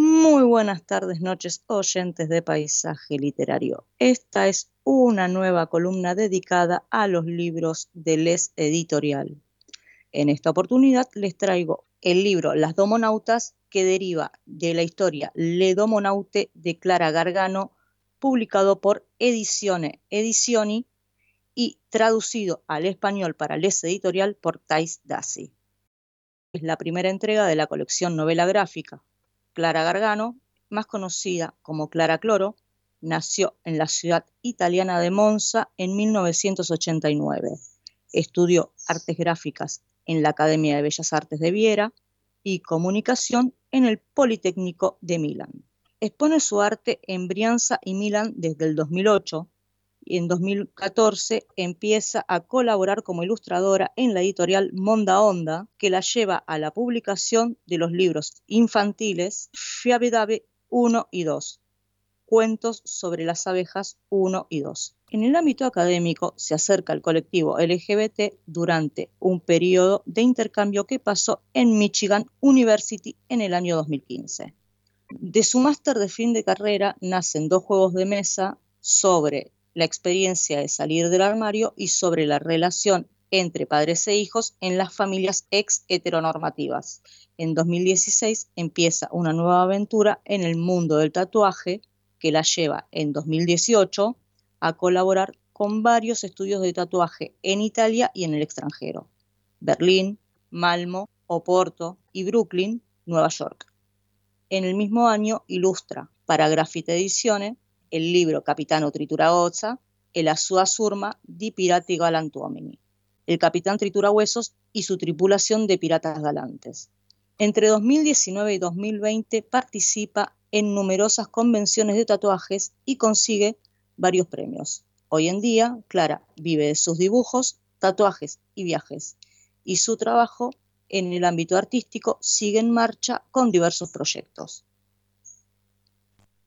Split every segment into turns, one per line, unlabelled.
Muy buenas tardes, noches, oyentes de Paisaje Literario. Esta es una nueva columna dedicada a los libros de Les Editorial. En esta oportunidad les traigo el libro Las Domonautas, que deriva de la historia Le Domonaute de Clara Gargano, publicado por Edizione Edizioni y traducido al español para Les Editorial por Thais Dassi. Es la primera entrega de la colección novela gráfica, Clara Gargano, más conocida como Clara Cloro, nació en la ciudad italiana de Monza en 1989. Estudió artes gráficas en la Academia de Bellas Artes de Viera y comunicación en el Politécnico de Milán. Expone su arte en Brianza y Milán desde el 2008 en 2014 empieza a colaborar como ilustradora en la editorial Monda Onda, que la lleva a la publicación de los libros infantiles Fiabedabe 1 y 2, Cuentos sobre las abejas 1 y 2. En el ámbito académico se acerca al colectivo LGBT durante un periodo de intercambio que pasó en Michigan University en el año 2015. De su máster de fin de carrera nacen dos juegos de mesa sobre la experiencia de salir del armario y sobre la relación entre padres e hijos en las familias ex heteronormativas. En 2016 empieza una nueva aventura en el mundo del tatuaje que la lleva en 2018 a colaborar con varios estudios de tatuaje en Italia y en el extranjero. Berlín, Malmo, Oporto y Brooklyn, Nueva York. En el mismo año ilustra para Graffiti Edizione el libro Capitano Trituraozza e la sua surma di pirati galantuomini, el capitán Triturahuesos y su tripulación de piratas galantes. Entre 2019 y 2020 participa en numerosas convenciones de tatuajes y consigue varios premios. Hoy en día, Clara vive de sus dibujos, tatuajes y viajes, y su trabajo en el ámbito artístico sigue en marcha con diversos proyectos.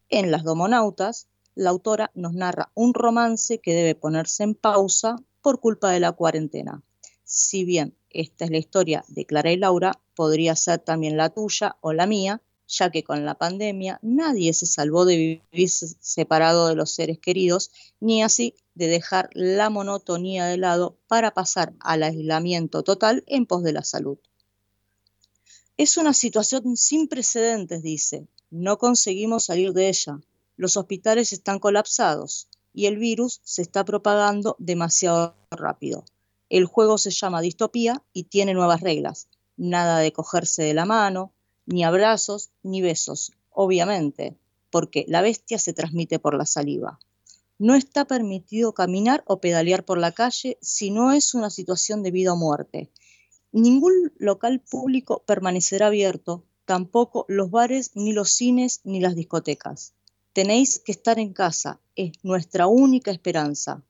En Las Domonautas la autora nos narra un romance que debe ponerse en pausa por culpa de la cuarentena. Si bien esta es la historia de Clara y Laura, podría ser también la tuya o la mía, ya que con la pandemia nadie se salvó de vivir separado de los seres queridos, ni así de dejar la monotonía de lado para pasar al aislamiento total en pos de la salud. Es una situación sin precedentes, dice. No conseguimos salir de ella los hospitales están colapsados y el virus se está propagando demasiado rápido. El juego se llama distopía y tiene nuevas reglas. Nada de cogerse de la mano, ni abrazos, ni besos, obviamente, porque la bestia se transmite por la saliva. No está permitido caminar o pedalear por la calle si no es una situación de vida o muerte. Ningún local público permanecerá abierto, tampoco los bares, ni los cines, ni las discotecas. Tenéis que estar en casa, es nuestra única esperanza.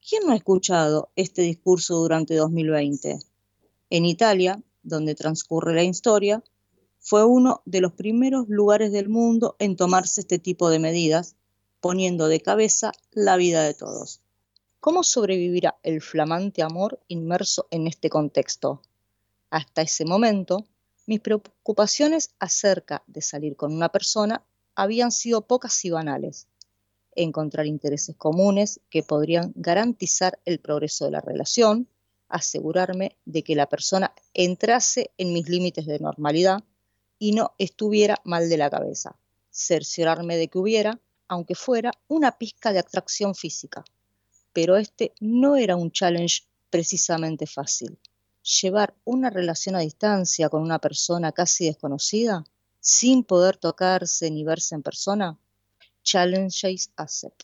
¿Quién no ha escuchado este discurso durante 2020? En Italia, donde transcurre la historia, fue uno de los primeros lugares del mundo en tomarse este tipo de medidas, poniendo de cabeza la vida de todos. ¿Cómo sobrevivirá el flamante amor inmerso en este contexto? Hasta ese momento, mis preocupaciones acerca de salir con una persona habían sido pocas y banales. Encontrar intereses comunes que podrían garantizar el progreso de la relación, asegurarme de que la persona entrase en mis límites de normalidad y no estuviera mal de la cabeza, cerciorarme de que hubiera, aunque fuera, una pizca de atracción física. Pero este no era un challenge precisamente fácil. Llevar una relación a distancia con una persona casi desconocida sin poder tocarse ni verse en persona? Challenges Accept.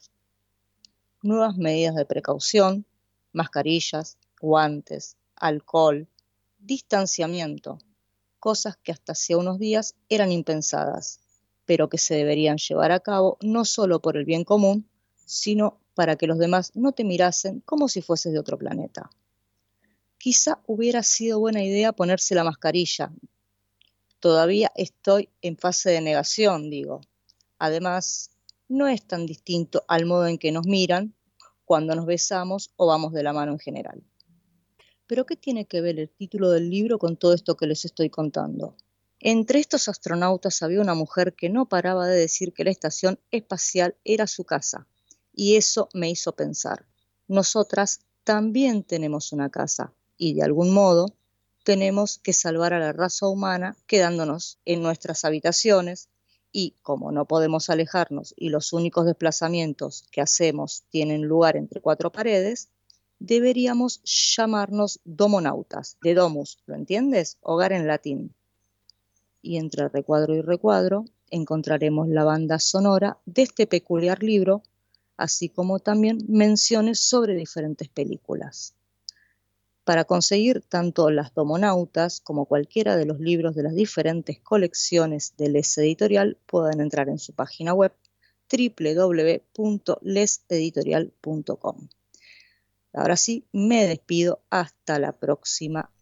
Nuevas medidas de precaución, mascarillas, guantes, alcohol, distanciamiento, cosas que hasta hace unos días eran impensadas, pero que se deberían llevar a cabo no solo por el bien común, sino para que los demás no te mirasen como si fueses de otro planeta. Quizá hubiera sido buena idea ponerse la mascarilla, Todavía estoy en fase de negación, digo. Además, no es tan distinto al modo en que nos miran cuando nos besamos o vamos de la mano en general. Pero ¿qué tiene que ver el título del libro con todo esto que les estoy contando? Entre estos astronautas había una mujer que no paraba de decir que la estación espacial era su casa, y eso me hizo pensar, nosotras también tenemos una casa, y de algún modo tenemos que salvar a la raza humana quedándonos en nuestras habitaciones, y como no podemos alejarnos y los únicos desplazamientos que hacemos tienen lugar entre cuatro paredes, deberíamos llamarnos domonautas, de domus, ¿lo entiendes? Hogar en latín. Y entre recuadro y recuadro encontraremos la banda sonora de este peculiar libro, así como también menciones sobre diferentes películas. Para conseguir tanto Las Domonautas como cualquiera de los libros de las diferentes colecciones de Les Editorial, pueden entrar en su página web www.leseditorial.com. Ahora sí, me despido hasta la próxima